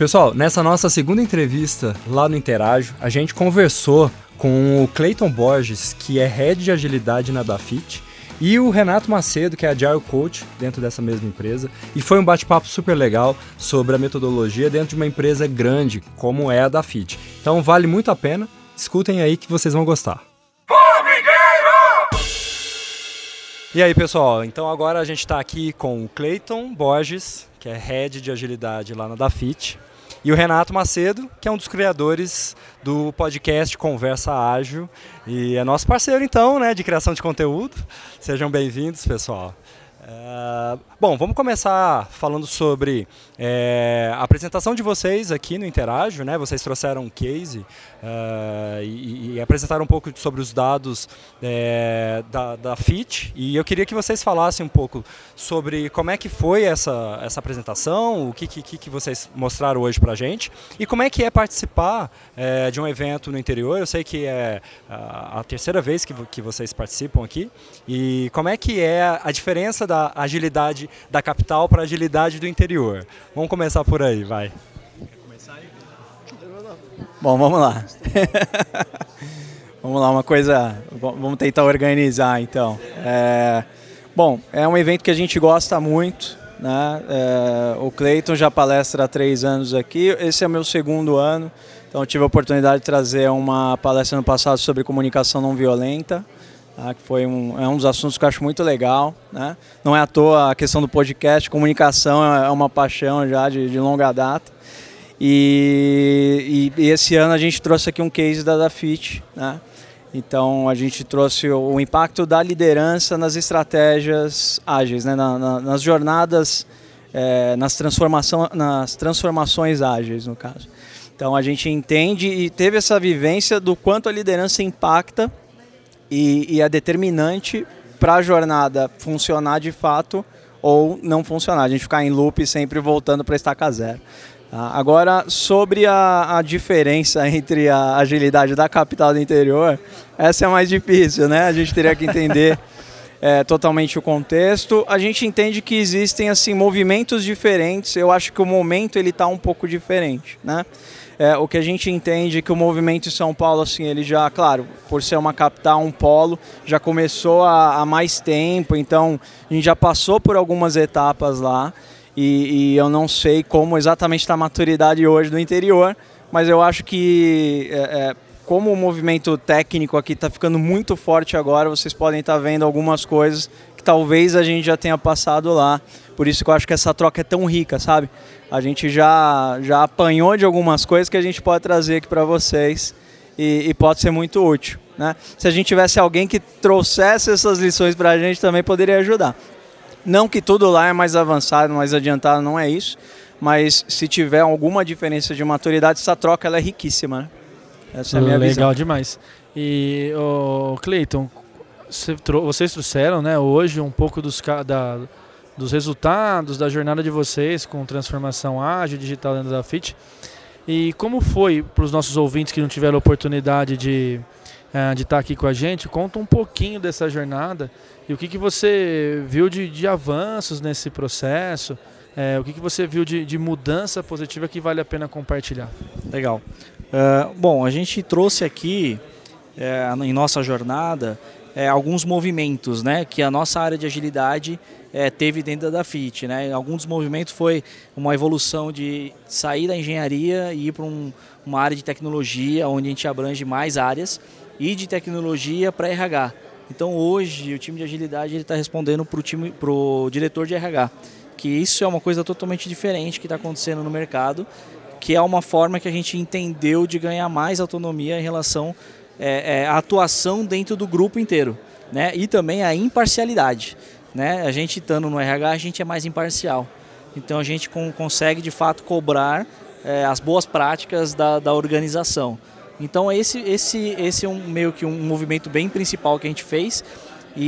Pessoal, nessa nossa segunda entrevista lá no Interajo, a gente conversou com o Clayton Borges, que é head de agilidade na Dafit, e o Renato Macedo, que é Agile Coach dentro dessa mesma empresa. E foi um bate-papo super legal sobre a metodologia dentro de uma empresa grande, como é a Dafit. Então vale muito a pena. Escutem aí que vocês vão gostar. E aí, pessoal? Então agora a gente está aqui com o Clayton Borges, que é head de agilidade lá na Dafit, e o Renato Macedo, que é um dos criadores do podcast Conversa Ágil e é nosso parceiro então, né, de criação de conteúdo. Sejam bem-vindos, pessoal. Uh, bom, vamos começar falando sobre é, a apresentação de vocês aqui no Interágio, né? Vocês trouxeram um case uh, e, e, apresentaram um pouco sobre os dados é, da, da FIT e eu queria que vocês falassem um pouco sobre como é que foi essa, essa apresentação, o que, que, que vocês mostraram hoje para a gente e como é que é participar é, de um evento no interior. Eu sei que é a, a terceira vez que, que vocês participam aqui e como é que é a diferença da agilidade da capital para a agilidade do interior. Vamos começar por aí, vai. Bom, vamos lá. vamos lá, uma coisa. Vamos tentar organizar então. É, bom, é um evento que a gente gosta muito. Né? É, o Cleiton já palestra há três anos aqui. Esse é o meu segundo ano. Então, tive a oportunidade de trazer uma palestra no passado sobre comunicação não violenta tá? que foi um, é um dos assuntos que eu acho muito legal. Né? Não é à toa a questão do podcast, comunicação é, é uma paixão já de, de longa data. E, e, e, esse ano a gente trouxe aqui um case da Dafit, né? Então a gente trouxe o, o impacto da liderança nas estratégias ágeis, né? Na, na, nas jornadas, é, nas, transformação, nas transformações ágeis, no caso. Então a gente entende e teve essa vivência do quanto a liderança impacta e, e é determinante para a jornada funcionar de fato ou não funcionar. A gente ficar em loop sempre voltando para estaca zero. Tá? Agora, sobre a, a, diferença entre a agilidade da capital do interior, essa é mais difícil, né? A gente teria que entender é, totalmente o contexto. A gente entende que existem assim movimentos diferentes. Eu acho que o momento ele está um pouco diferente, né? É, o que a gente entende é que o movimento em São Paulo, assim, ele já, claro, por ser uma capital, um polo, já começou há, há mais tempo, então a gente já passou por algumas etapas lá e, e eu não sei como exatamente está a maturidade hoje do interior, mas eu acho que é, é, como o movimento técnico aqui está ficando muito forte agora, vocês podem estar tá vendo algumas coisas talvez a gente já tenha passado lá. Por isso que eu acho que essa troca é tão rica, sabe? A gente já, já apanhou de algumas coisas que a gente pode trazer aqui para vocês e, e, pode ser muito útil. Né? Se a gente tivesse alguém que trouxesse essas lições para a gente, também poderia ajudar. Não que tudo lá é mais avançado, mais adiantado, não é isso. Mas se tiver alguma diferença de maturidade, essa troca ela é riquíssima. Né? Essa é a minha Legal visão. Legal demais. E, o Cleiton, vocês trouxeram né, hoje um pouco dos, da, dos resultados da jornada de vocês com transformação ágil digital dentro da FIT. E como foi para os nossos ouvintes que não tiveram oportunidade de, uh, de estar aqui com a gente? Conta um pouquinho dessa jornada e o que, que você viu de, de avanços nesse processo, é, o que, que você viu de, de mudança positiva que vale a pena compartilhar. Legal. Uh, bom, a gente trouxe aqui é, em nossa jornada é, alguns movimentos né, que a nossa área de agilidade é, teve dentro da FIT. Né? Alguns movimentos foi uma evolução de sair da engenharia e ir para um, uma área de tecnologia, onde a gente abrange mais áreas, e de tecnologia para RH. Então hoje o time de agilidade está respondendo para o time, pro diretor de RH, que isso é uma coisa totalmente diferente que está acontecendo no mercado, que é uma forma que a gente entendeu de ganhar mais autonomia em relação é, é, a atuação dentro do grupo inteiro, né? E também a imparcialidade, né? A gente estando no RH, a gente é mais imparcial. Então a gente com, consegue de fato cobrar é, as boas práticas da, da organização. Então esse, esse, esse é um, meio que um movimento bem principal que a gente fez e,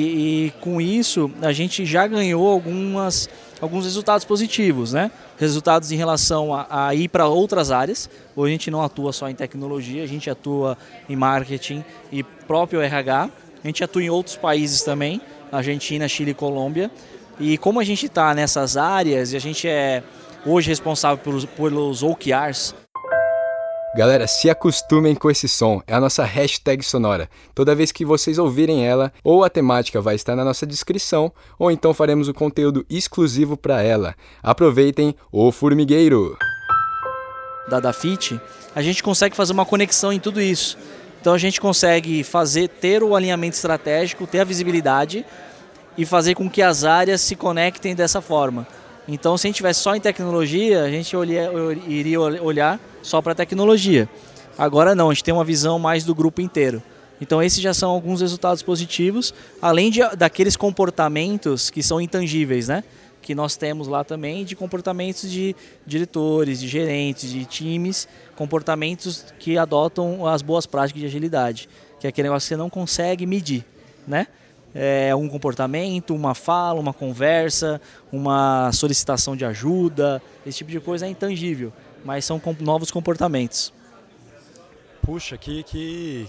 e com isso a gente já ganhou algumas, alguns resultados positivos, né? Resultados em relação a, a ir para outras áreas. Hoje a gente não atua só em tecnologia, a gente atua em marketing e próprio RH. A gente atua em outros países também, Argentina, Chile e Colômbia. E como a gente está nessas áreas e a gente é hoje responsável pelos, pelos OKRs. Galera, se acostumem com esse som, é a nossa hashtag sonora. Toda vez que vocês ouvirem ela, ou a temática vai estar na nossa descrição, ou então faremos o conteúdo exclusivo para ela. Aproveitem o formigueiro! Da Dafit, a gente consegue fazer uma conexão em tudo isso. Então a gente consegue fazer, ter o alinhamento estratégico, ter a visibilidade e fazer com que as áreas se conectem dessa forma. Então, se a gente tivesse só em tecnologia, a gente olhia, iria olhar só para tecnologia. Agora não, a gente tem uma visão mais do grupo inteiro. Então, esses já são alguns resultados positivos, além de, daqueles comportamentos que são intangíveis, né? Que nós temos lá também de comportamentos de diretores, de gerentes, de times, comportamentos que adotam as boas práticas de agilidade, que é aquele negócio que você não consegue medir, né? É, um comportamento, uma fala, uma conversa, uma solicitação de ajuda, esse tipo de coisa é intangível, mas são novos comportamentos. Puxa, que, que,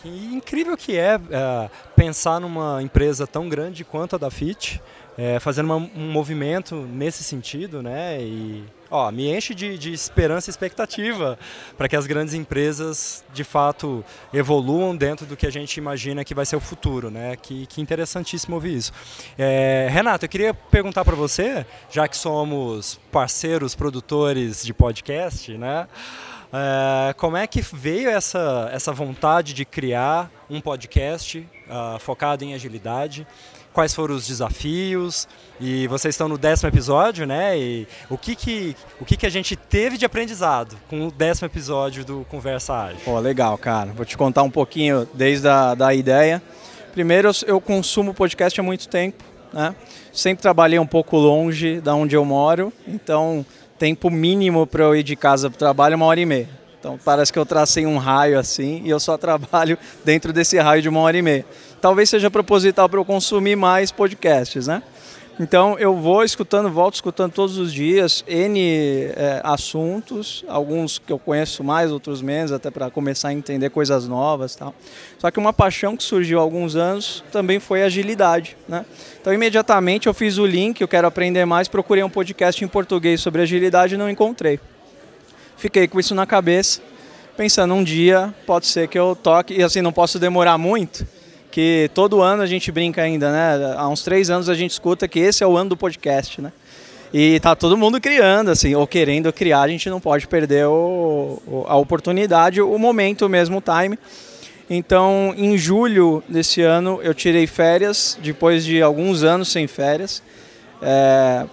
que incrível que é, é, pensar numa empresa tão grande quanto a da FIT, é, fazendo uma, um movimento nesse sentido, né? E ó, me enche de, de esperança e expectativa para que as grandes empresas de fato evoluam dentro do que a gente imagina que vai ser o futuro, né? Que, que interessantíssimo ouvir isso. É, Renato, eu queria perguntar para você, já que somos parceiros produtores de podcast, né? É, como é que veio essa, essa vontade de criar um podcast uh, focado em agilidade? Quais foram os desafios e vocês estão no décimo episódio, né? E o que que, o que, que a gente teve de aprendizado com o décimo episódio do Conversa Ágil? Pô, legal, cara. Vou te contar um pouquinho desde a da ideia. Primeiro, eu consumo podcast há muito tempo, né? Sempre trabalhei um pouco longe da onde eu moro, então tempo mínimo para eu ir de casa para o trabalho é uma hora e meia. Então parece que eu tracei um raio assim e eu só trabalho dentro desse raio de uma hora e meia. Talvez seja proposital para eu consumir mais podcasts, né? Então eu vou escutando, volto escutando todos os dias N é, assuntos, alguns que eu conheço mais, outros menos, até para começar a entender coisas novas tal. Só que uma paixão que surgiu há alguns anos também foi agilidade. Né? Então imediatamente eu fiz o link, eu quero aprender mais, procurei um podcast em português sobre agilidade e não encontrei fiquei com isso na cabeça, pensando um dia pode ser que eu toque, e assim, não posso demorar muito, que todo ano a gente brinca ainda, né? Há uns três anos a gente escuta que esse é o ano do podcast, né? E tá todo mundo criando, assim, ou querendo criar, a gente não pode perder o, a oportunidade, o momento mesmo, o time. Então, em julho desse ano, eu tirei férias, depois de alguns anos sem férias. É,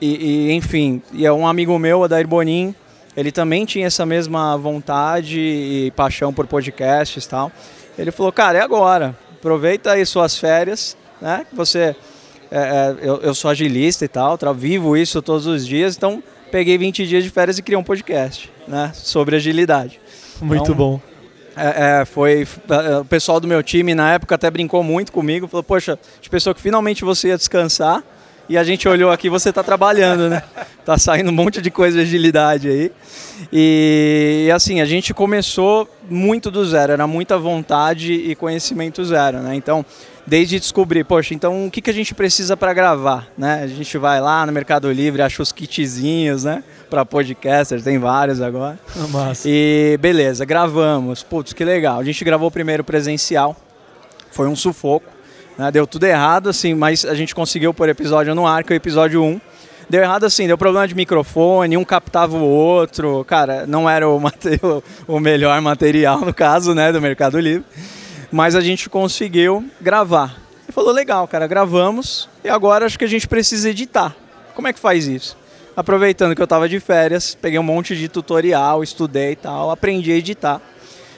e, e, enfim, e é um amigo meu, Adair Bonin, ele também tinha essa mesma vontade e paixão por podcasts e tal. Ele falou, cara, é agora. Aproveita aí suas férias, né? Você, é, é, eu, eu, sou agilista e tal, vivo isso todos os dias, então peguei 20 dias de férias e criei um podcast, né? Sobre agilidade. Muito então, bom. É, é, foi é, o pessoal do meu time na época até brincou muito comigo, falou, poxa, de pessoa que finalmente você ia descansar e a gente olhou aqui, você está trabalhando, né? Tá saindo um monte de coisa de agilidade aí. E assim, a gente começou muito do zero, era muita vontade e conhecimento zero, né? Então, desde descobrir, poxa, então o que, que a gente precisa para gravar, né? A gente vai lá no Mercado Livre, acha os kitzinhos, né? Para podcasters, tem vários agora. Massa. E beleza, gravamos. Putz, que legal. A gente gravou o primeiro presencial, foi um sufoco? Deu tudo errado, assim, mas a gente conseguiu pôr episódio no ar, que é o episódio 1. Deu errado assim, deu problema de microfone, um captava o outro. Cara, não era o, o melhor material, no caso, né, do Mercado Livre. Mas a gente conseguiu gravar. E falou, legal, cara, gravamos e agora acho que a gente precisa editar. Como é que faz isso? Aproveitando que eu estava de férias, peguei um monte de tutorial, estudei e tal, aprendi a editar.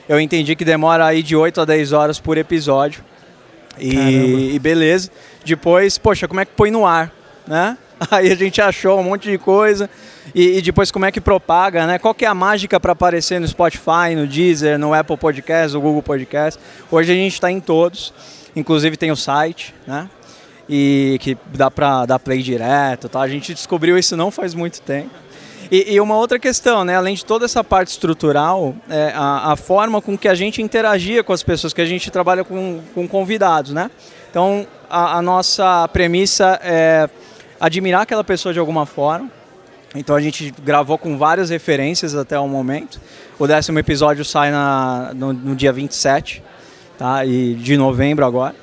Eu entendi que demora aí de 8 a 10 horas por episódio. E, e, beleza. Depois, poxa, como é que põe no ar, né? Aí a gente achou um monte de coisa. E, e depois como é que propaga, né? Qual que é a mágica para aparecer no Spotify, no Deezer, no Apple Podcast, no Google Podcast? Hoje a gente está em todos. Inclusive tem o site, né? E que dá para dar play direto, tá? A gente descobriu isso não faz muito tempo. E, e, uma outra questão, né? além de toda essa parte estrutural, é a, a, forma com que a gente interagia com as pessoas, que a gente trabalha com, com convidados. Né? Então, a, a nossa premissa é admirar aquela pessoa de alguma forma, Então a gente gravou com várias referências até o momento. O décimo episódio sai na, no, no dia 27 tá? e de novembro agora.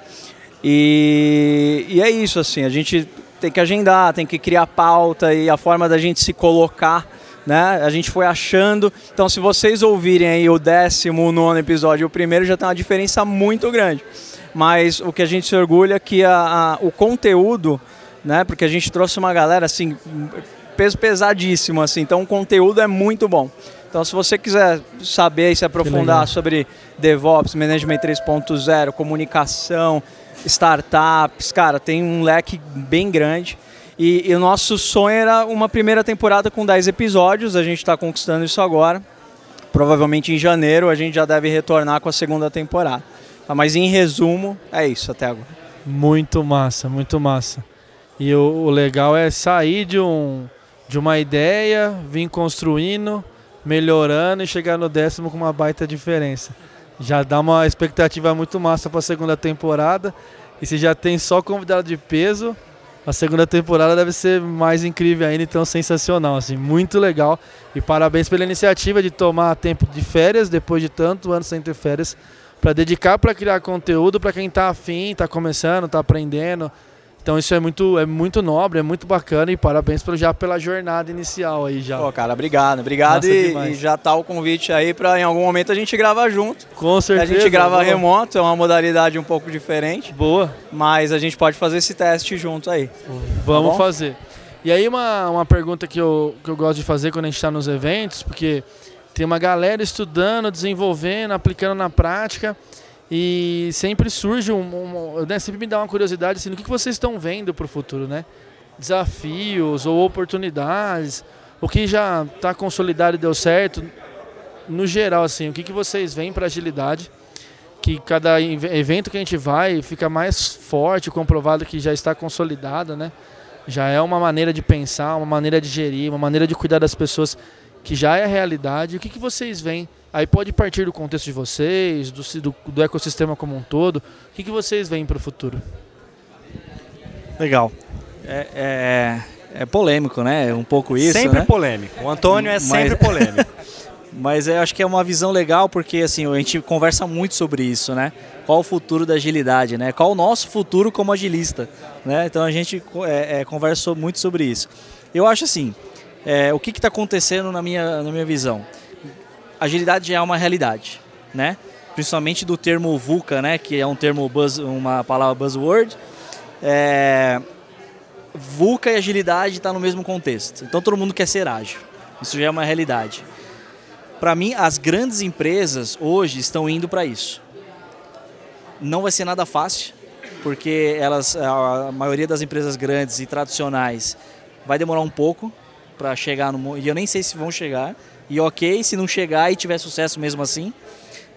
E, e é isso, assim, a gente tem que agendar, tem que criar pauta e a forma da gente se colocar né? A gente foi achando. Então, se vocês ouvirem aí o décimo, o nono episódio e o primeiro, já tem uma diferença muito grande. Mas o que a gente se orgulha é que a, a, o conteúdo, né? Porque a gente trouxe uma galera assim, peso pesadíssimo, assim. Então, o conteúdo é muito bom. Então, se você quiser saber e se aprofundar sobre DevOps, Management 3.0, comunicação, startups, cara, tem um leque bem grande. E, e, o nosso sonho era uma primeira temporada com 10 episódios, a gente está conquistando isso agora. Provavelmente em janeiro a gente já deve retornar com a segunda temporada. Tá, mas em resumo, é isso até agora. Muito massa, muito massa. E o, o legal é sair de, um, de uma ideia, vir construindo, melhorando e chegar no décimo com uma baita diferença. Já dá uma expectativa muito massa para a segunda temporada. E se já tem só convidado de peso, a segunda temporada deve ser mais incrível ainda, então sensacional, assim, muito legal. E parabéns pela iniciativa de tomar tempo de férias depois de tanto ano sem ter férias para dedicar para criar conteúdo para quem está afim, está começando, está aprendendo, então isso é muito, é muito nobre, é muito bacana e parabéns pelo, já pela jornada inicial aí já. Pô, cara, obrigado, obrigado e, e, já tá o convite aí para em algum momento a gente gravar junto. Com certeza. A gente grava boa. remoto, é uma modalidade um pouco diferente. Boa. Mas a gente pode fazer esse teste junto aí. Vamos tá fazer. E aí uma, uma pergunta que eu, que eu gosto de fazer quando a gente está nos eventos, porque tem uma galera estudando, desenvolvendo, aplicando na prática. E sempre surge um, um né, sempre me dá uma curiosidade assim, o que, vocês estão vendo para o futuro, né? Desafios ou oportunidades, o que já está consolidado e deu certo, no geral assim, o que, que vocês veem para agilidade? Que cada evento que a gente vai fica mais forte, comprovado que já está consolidado, né? Já é uma maneira de pensar, uma maneira de gerir, uma maneira de cuidar das pessoas que já é a realidade. O que, que vocês veem Aí pode partir do contexto de vocês, do, do, do ecossistema como um todo. O que, que vocês veem para o futuro? Legal. É, é, é, polêmico, né? Um pouco isso. Sempre né? polêmico. O Antônio é Mas... sempre polêmico. Mas eu acho que é uma visão legal porque assim a gente conversa muito sobre isso, né? Qual o futuro da agilidade, né? Qual o nosso futuro como agilista, né? Então a gente é, é, conversou muito sobre isso. Eu acho assim, é, o que está acontecendo na minha, na minha visão? Agilidade é uma realidade, né? Principalmente do termo VUCA, né? Que é um termo buzz, uma palavra buzzword. É... VUCA e agilidade está no mesmo contexto. Então todo mundo quer ser ágil. Isso já é uma realidade. Para mim, as grandes empresas hoje estão indo para isso. Não vai ser nada fácil, porque elas, a maioria das empresas grandes e tradicionais vai demorar um pouco para chegar no e eu nem sei se vão chegar e ok, se não chegar e tiver sucesso mesmo assim.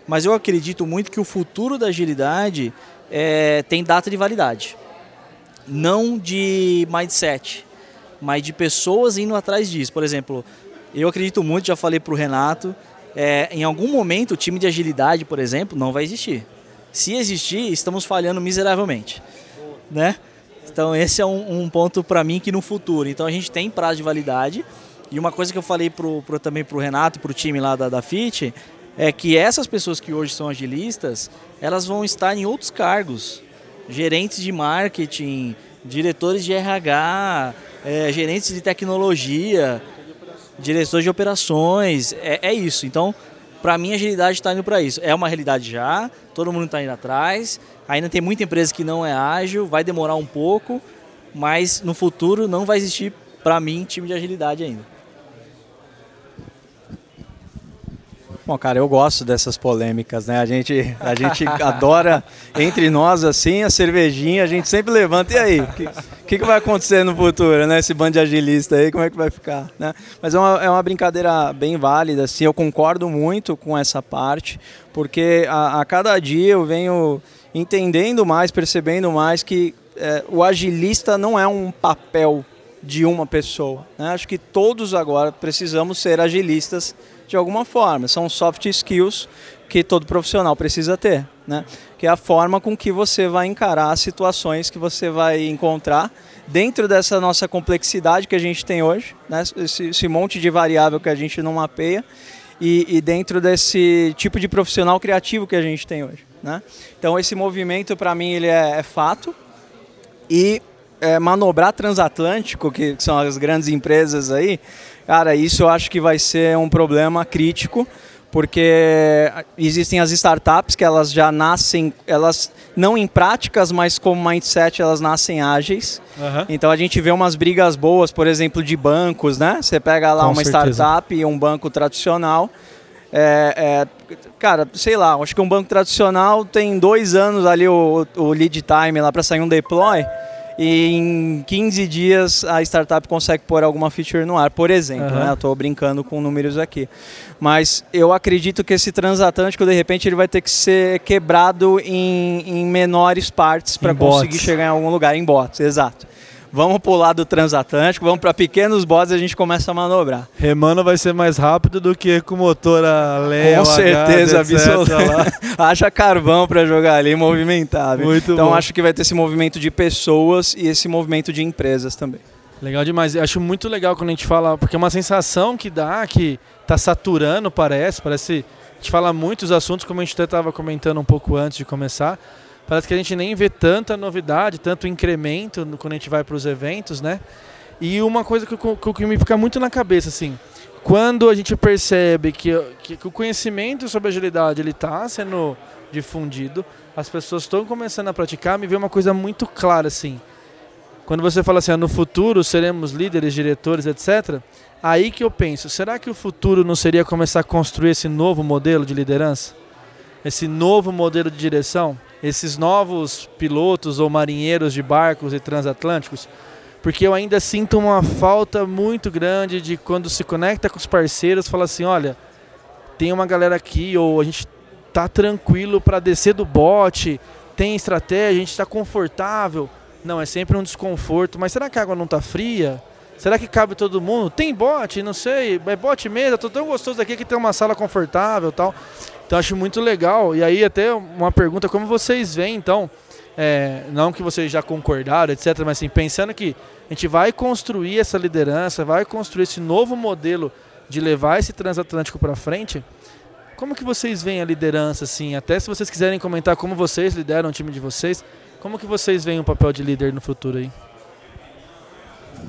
Mas eu acredito muito que o futuro da agilidade é, tem data de validade. Não de mindset, mas de pessoas indo atrás disso. Por exemplo, eu acredito muito, já falei para o Renato, é, em algum momento o time de agilidade, por exemplo, não vai existir. Se existir, estamos falhando miseravelmente. Né? Então esse é um, um ponto para mim que no futuro. Então a gente tem prazo de validade e uma coisa que eu falei pro, pro, também Renato e para o time lá da, da FIT é que essas pessoas que hoje são agilistas, elas vão estar em outros cargos. Gerentes de marketing, diretores de RH, é, gerentes de tecnologia, diretores de operações, é, é isso. Então, para mim, a agilidade está indo para isso. É uma realidade já, todo mundo está indo atrás. Ainda tem muita empresa que não é ágil, vai demorar um pouco, mas no futuro não vai existir, para mim, time de agilidade ainda. Bom, cara, eu gosto dessas polêmicas, né? A gente, a gente adora entre nós assim, a cervejinha, a gente sempre levanta. E aí, o que, que, que, vai acontecer no futuro, né? Esse bando de agilista aí, como é que vai ficar, né? Mas é uma, é uma brincadeira bem válida, assim, eu concordo muito com essa parte, porque a, a cada dia eu venho entendendo mais, percebendo mais que é, o agilista não é um papel de uma pessoa. Né? Acho que todos agora precisamos ser agilistas de alguma forma. São soft skills que todo profissional precisa ter, né? Que é a forma com que você vai encarar as situações que você vai encontrar dentro dessa nossa complexidade que a gente tem hoje, né? esse, esse monte de variável que a gente não mapeia, e, e, dentro desse tipo de profissional criativo que a gente tem hoje. Né? Então esse movimento para mim ele é, é, fato e é, manobrar transatlântico, que são as grandes empresas aí, cara, isso eu acho que vai ser um problema crítico porque existem as startups que elas já nascem, elas não em práticas, mas como mindset elas nascem ágeis. Uhum. Então a gente vê umas brigas boas, por exemplo, de bancos, né? Você pega lá Com uma certeza. startup e um banco tradicional. É, é, cara, sei lá, acho que um banco tradicional tem dois anos ali o, o lead time lá para sair um deploy e em 15 dias a startup consegue pôr alguma feature no ar, por exemplo. Uhum. Né? Estou brincando com números aqui. Mas eu acredito que esse transatlântico, de repente, ele vai ter que ser quebrado em, em menores partes para conseguir chegar em algum lugar, em bots, exato vamos pular do transatlântico, vamos para pequenos bodes e a gente começa a manobrar. Remando vai ser mais rápido do que com motor a lenha, Com certeza, absoluta. Haja carvão para jogar ali movimentável. Muito então bom. acho que vai ter esse movimento de pessoas e esse movimento de empresas também. Legal demais. Eu acho muito legal quando a gente fala, porque é uma sensação que dá que tá saturando, parece, parece a gente fala muitos assuntos como a gente até estava comentando um pouco antes de começar parece que a gente nem vê tanta novidade, tanto incremento quando a gente vai para os eventos, né? E uma coisa que, que, que, me fica muito na cabeça, assim, quando a gente percebe que, que, que o conhecimento sobre agilidade ele está sendo difundido, as pessoas estão começando a praticar, me vê uma coisa muito clara, assim. Quando você fala assim, ah, no futuro seremos líderes, diretores, etc., aí que eu penso, será que o futuro não seria começar a construir esse novo modelo de liderança? Esse novo modelo de direção? Esses novos pilotos ou marinheiros de barcos e transatlânticos, porque eu ainda sinto uma falta muito grande de quando se conecta com os parceiros, fala assim, olha, tem uma galera aqui ou a gente tá tranquilo para descer do bote, tem estratégia, a gente está confortável. Não, é sempre um desconforto, mas será que a água não está fria? Será que cabe todo mundo? Tem bote, não sei, é bote mesmo, tô tão gostoso aqui que tem uma sala confortável tal. Então acho muito legal. E aí até uma pergunta, como vocês veem então, é, não que vocês já concordaram, etc., mas assim, pensando que a gente vai construir essa liderança, vai construir esse novo modelo de levar esse transatlântico para frente, como que vocês veem a liderança, assim, até se vocês quiserem comentar como vocês lideram o time de vocês, como que vocês veem o papel de líder no futuro aí?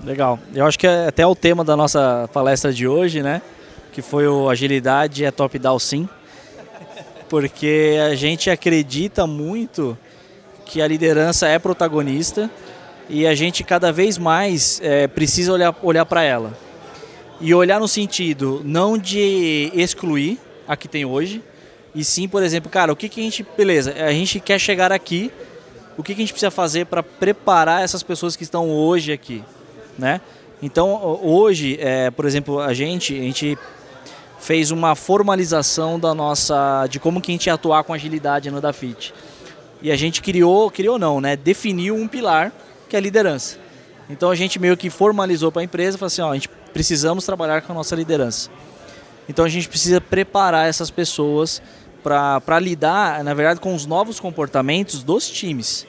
Legal. Eu acho que é até o tema da nossa palestra de hoje, né? Que foi o agilidade é top-down sim porque a gente acredita muito que a liderança é protagonista e a gente cada vez mais é, precisa olhar, olhar para ela. E olhar no sentido não de excluir a que tem hoje, e sim, por exemplo, cara, o que, que a gente. Beleza, a gente quer chegar aqui, o que, que a gente precisa fazer para preparar essas pessoas que estão hoje aqui, né? Então, hoje, é, por exemplo, a gente, a gente fez uma formalização da nossa de como que a gente ia atuar com agilidade no Dafit. E a gente criou, criou não, né, definiu um pilar que é a liderança. Então a gente meio que formalizou para a empresa, falou assim, ó, a gente precisamos trabalhar com a nossa liderança. Então a gente precisa preparar essas pessoas para lidar, na verdade, com os novos comportamentos dos times.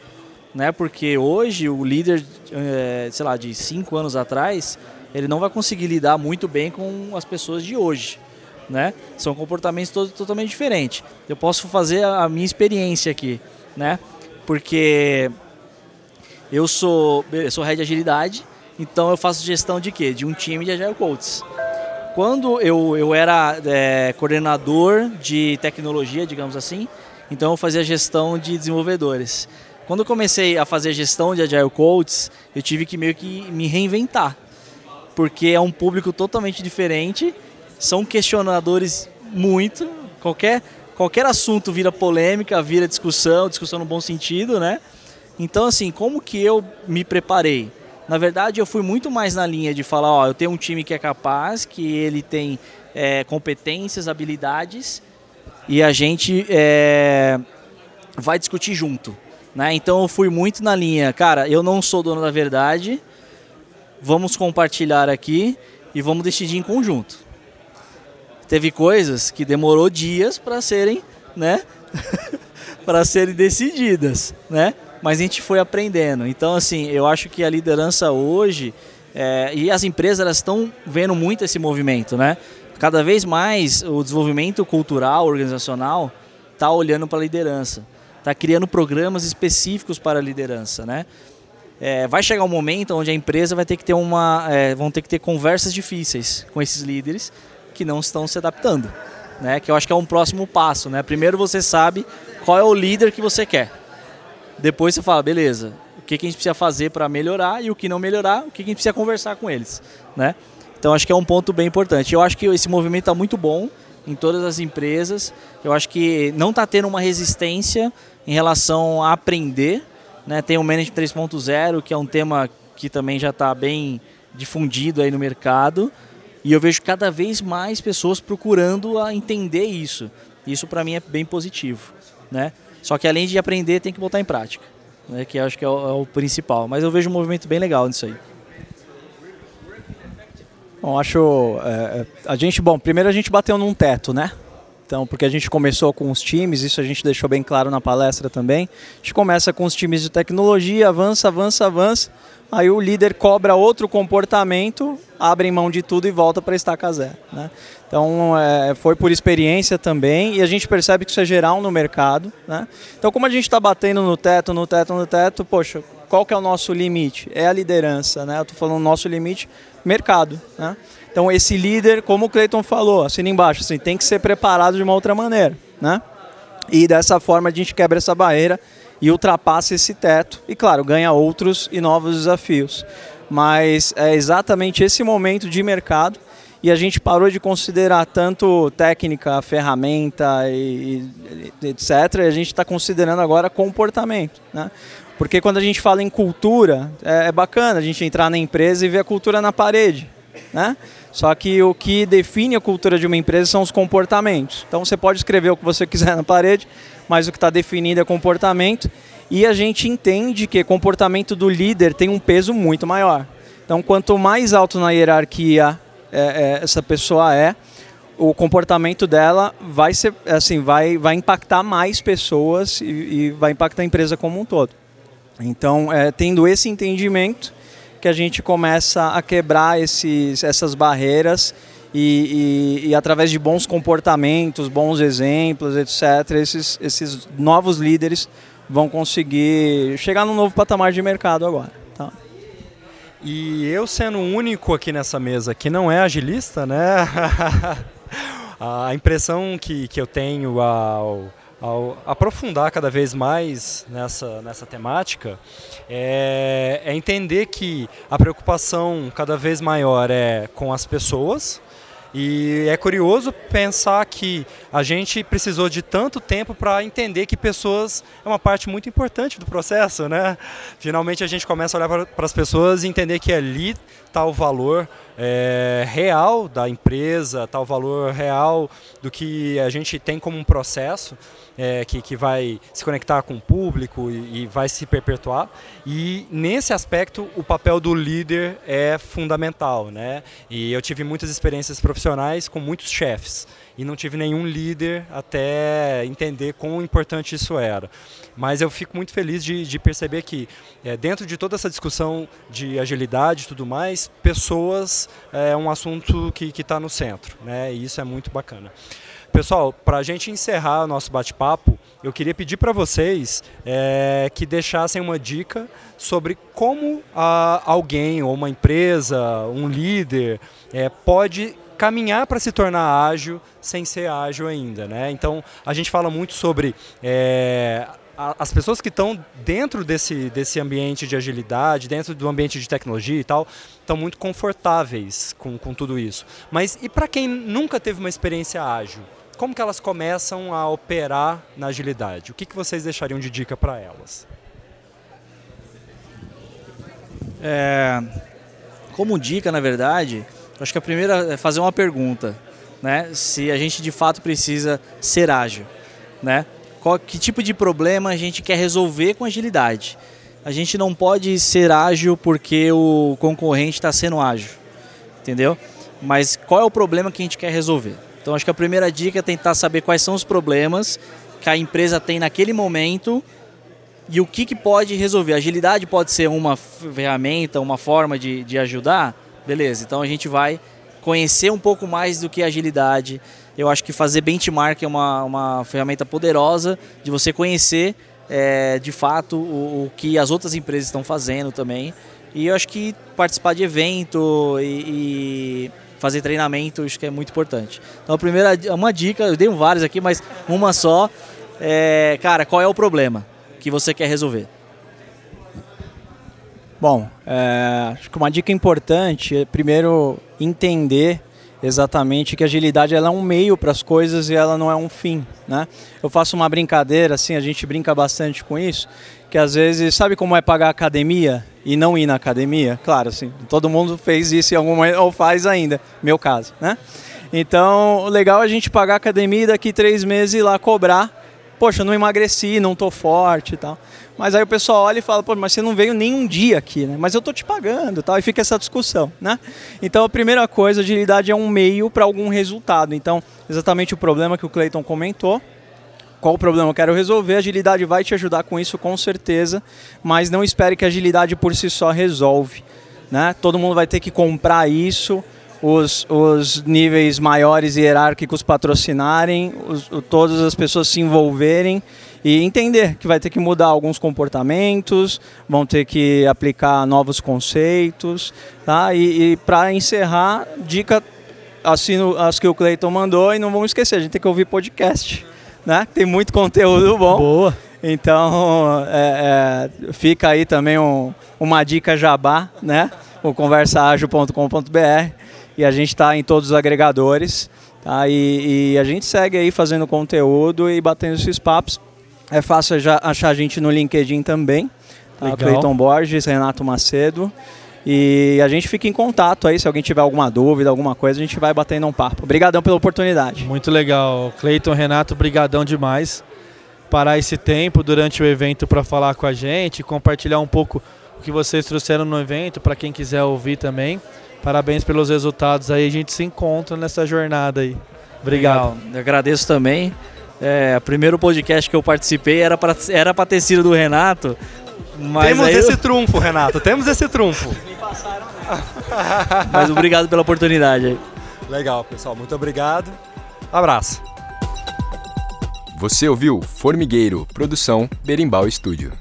Né? Porque hoje o líder, é, sei lá, de cinco anos atrás, ele não vai conseguir lidar muito bem com as pessoas de hoje né? São comportamentos totalmente diferentes. Eu posso fazer a minha experiência aqui, né? Porque eu sou, eu sou head de agilidade, então eu faço gestão de quê? De um time de Agile Coaches. Quando eu, eu era é, coordenador de tecnologia, digamos assim, então eu fazia gestão de desenvolvedores. Quando eu comecei a fazer gestão de Agile Coaches, eu tive que meio que me reinventar, porque é um público totalmente diferente são questionadores muito. Qualquer, qualquer assunto vira polêmica, vira discussão, discussão no bom sentido, né? Então, assim, como que eu me preparei? Na verdade, eu fui muito mais na linha de falar, ó, eu tenho um time que é capaz, que ele tem é, competências, habilidades, e a gente é, vai discutir junto. Né? Então eu fui muito na linha, cara, eu não sou dono da verdade, vamos compartilhar aqui e vamos decidir em conjunto teve coisas que demorou dias para serem, né, para serem decididas, né? mas a gente foi aprendendo. Então, assim, eu acho que a liderança hoje é, e as empresas elas estão vendo muito esse movimento, né? Cada vez mais o desenvolvimento cultural, organizacional, está olhando para a liderança, está criando programas específicos para a liderança, né? É, vai chegar um momento onde a empresa vai ter que ter uma, é, vão ter que ter conversas difíceis com esses líderes que não estão se adaptando, né? Que eu acho que é um próximo passo, né? Primeiro você sabe qual é o líder que você quer. Depois você fala, beleza, o que, que a gente precisa fazer para melhorar e o que não melhorar, o que, que a gente precisa conversar com eles, né? Então acho que é um ponto bem importante. Eu acho que esse movimento está muito bom em todas as empresas. Eu acho que não está tendo uma resistência em relação a aprender. Né? Tem o Management 3.0, que é um tema que também já está bem difundido aí no mercado. E eu vejo cada vez mais pessoas procurando a entender isso. Isso para mim é bem positivo. Né? Só que além de aprender, tem que botar em prática. Né? Que acho que é o, é o principal. Mas eu vejo um movimento bem legal nisso aí. Bom, acho. É, é, a gente, bom, primeiro a gente bateu num teto, né? Então, porque a gente começou com os times, isso a gente deixou bem claro na palestra também. A gente começa com os times de tecnologia, avança, avança, avança. Aí o líder cobra outro comportamento, abre mão de tudo e volta para estaca zero. Né? Então, é, foi por experiência também e a gente percebe que isso é geral no mercado. Né? Então, como a gente está batendo no teto, no teto, no teto, poxa, qual que é o nosso limite? É a liderança, né? Eu estou falando nosso limite, mercado, né? Então esse líder, como o Cleiton falou, assina embaixo, assim, tem que ser preparado de uma outra maneira, né? E dessa forma a gente quebra essa barreira e ultrapassa esse teto e claro, ganha outros e novos desafios. Mas é exatamente esse momento de mercado e a gente parou de considerar tanto técnica, ferramenta e, e etc. E a gente está considerando agora comportamento, né? Porque quando a gente fala em cultura, é, é bacana a gente entrar na empresa e ver a cultura na parede. Né? Só que o que define a cultura de uma empresa são os comportamentos. Então você pode escrever o que você quiser na parede, mas o que está definido é comportamento. E a gente entende que comportamento do líder tem um peso muito maior. Então, quanto mais alto na hierarquia é, é, essa pessoa é, o comportamento dela vai ser assim, vai, vai impactar mais pessoas e, e vai impactar a empresa como um todo. Então, é, tendo esse entendimento, que a gente começa a quebrar esses, essas barreiras e, e, e, através de bons comportamentos, bons exemplos, etc., esses, esses novos líderes vão conseguir chegar num novo patamar de mercado agora. Tá? E eu sendo o único aqui nessa mesa que não é agilista, né? a impressão que, que eu tenho ao ao aprofundar cada vez mais nessa, nessa temática, é, é entender que a preocupação cada vez maior é com as pessoas, e é curioso pensar que a gente precisou de tanto tempo para entender que pessoas é uma parte muito importante do processo, né? Finalmente a gente começa a olhar para as pessoas e entender que ali o valor é, real da empresa, o valor real do que a gente tem como um processo é, que, que vai se conectar com o público e, e, vai se perpetuar. E nesse aspecto, o papel do líder é fundamental. Né? E eu tive muitas experiências profissionais com muitos chefes e não tive nenhum líder até entender quão importante isso era. Mas eu fico muito feliz de, de perceber que, é, dentro de toda essa discussão de agilidade e tudo mais, pessoas é um assunto que está no centro, né? e isso é muito bacana. Pessoal, para a gente encerrar o nosso bate-papo, eu queria pedir para vocês é, que deixassem uma dica sobre como a, alguém ou uma empresa, um líder, é, pode caminhar para se tornar ágil sem ser ágil ainda. Né? Então, a gente fala muito sobre é, as pessoas que estão dentro desse, desse ambiente de agilidade, dentro do ambiente de tecnologia e tal, estão muito confortáveis com, com tudo isso. Mas e para quem nunca teve uma experiência ágil? como que elas começam a operar na agilidade? O que, que vocês deixariam de dica para elas? É, como dica, na verdade, acho que a primeira é fazer uma pergunta, né? Se a gente de fato precisa ser ágil, né? Qual, que tipo de problema a gente quer resolver com agilidade? A gente não pode ser ágil porque o concorrente está sendo ágil, entendeu? Mas qual é o problema que a gente quer resolver? Então acho que a primeira dica é tentar saber quais são os problemas que a empresa tem naquele momento e o que, que pode resolver. Agilidade pode ser uma ferramenta, uma forma de, de ajudar? Beleza, então a gente vai conhecer um pouco mais do que agilidade. Eu acho que fazer benchmark é uma, uma ferramenta poderosa de você conhecer é, de fato o, o, que as outras empresas estão fazendo também. E eu acho que participar de evento e, e fazer treinamento acho que é muito importante. Então a primeira uma dica, eu dei várias aqui, mas uma só, é, cara, qual é o problema que você quer resolver? Bom, é, acho que uma dica importante é primeiro entender exatamente que agilidade ela é um meio para as coisas e ela não é um fim, né? Eu faço uma brincadeira assim, a gente brinca bastante com isso, que às vezes sabe como é pagar academia e não ir na academia? Claro, assim, todo mundo fez isso em algum momento ou faz ainda, meu caso, né? Então, o legal é a gente pagar academia e daqui três meses ir lá cobrar. Poxa, não emagreci, não tô forte e tal. Mas aí o pessoal olha e fala, pô, mas você não veio nem um dia aqui, né? Mas eu tô te pagando tal, e fica essa discussão, né? Então a primeira coisa, agilidade é um meio para algum resultado. Então, exatamente o problema que o Clayton comentou, qual o problema eu quero resolver, agilidade vai te ajudar com isso com certeza, mas não espere que a agilidade por si só resolve. Né? Todo mundo vai ter que comprar isso, os, os níveis maiores hierárquicos patrocinarem, os, todas as pessoas se envolverem e entender que vai ter que mudar alguns comportamentos, vão ter que aplicar novos conceitos. Tá? E, e para encerrar, dica assino as que o Cleiton mandou e não vamos esquecer, a gente tem que ouvir podcast. Né? Tem muito conteúdo bom. Boa. Então, é, é, fica aí também um, uma dica jabá, né? O conversaagil.com.br e a gente está em todos os agregadores. Tá? E, e, a gente segue aí fazendo conteúdo e batendo esses papos. É fácil achar a gente no LinkedIn também. Tá? Cleiton Borges, Renato Macedo. E a gente fica em contato aí, se alguém tiver alguma dúvida, alguma coisa, a gente vai batendo um papo. Obrigadão pela oportunidade. Muito legal. Cleiton, Renato, brigadão demais. Parar esse tempo durante o evento para falar com a gente, compartilhar um pouco o que vocês trouxeram no evento, para quem quiser ouvir também. Parabéns pelos resultados aí, a gente se encontra nessa jornada aí. Obrigado. Legal. Eu agradeço também. É, o primeiro podcast que eu participei era para era ter sido do Renato. Temos esse eu... trunfo, Renato. Temos esse trunfo. mas obrigado pela oportunidade aí. Legal, pessoal. Muito obrigado. Abraço. Você ouviu Formigueiro, produção Berimbau Estúdio.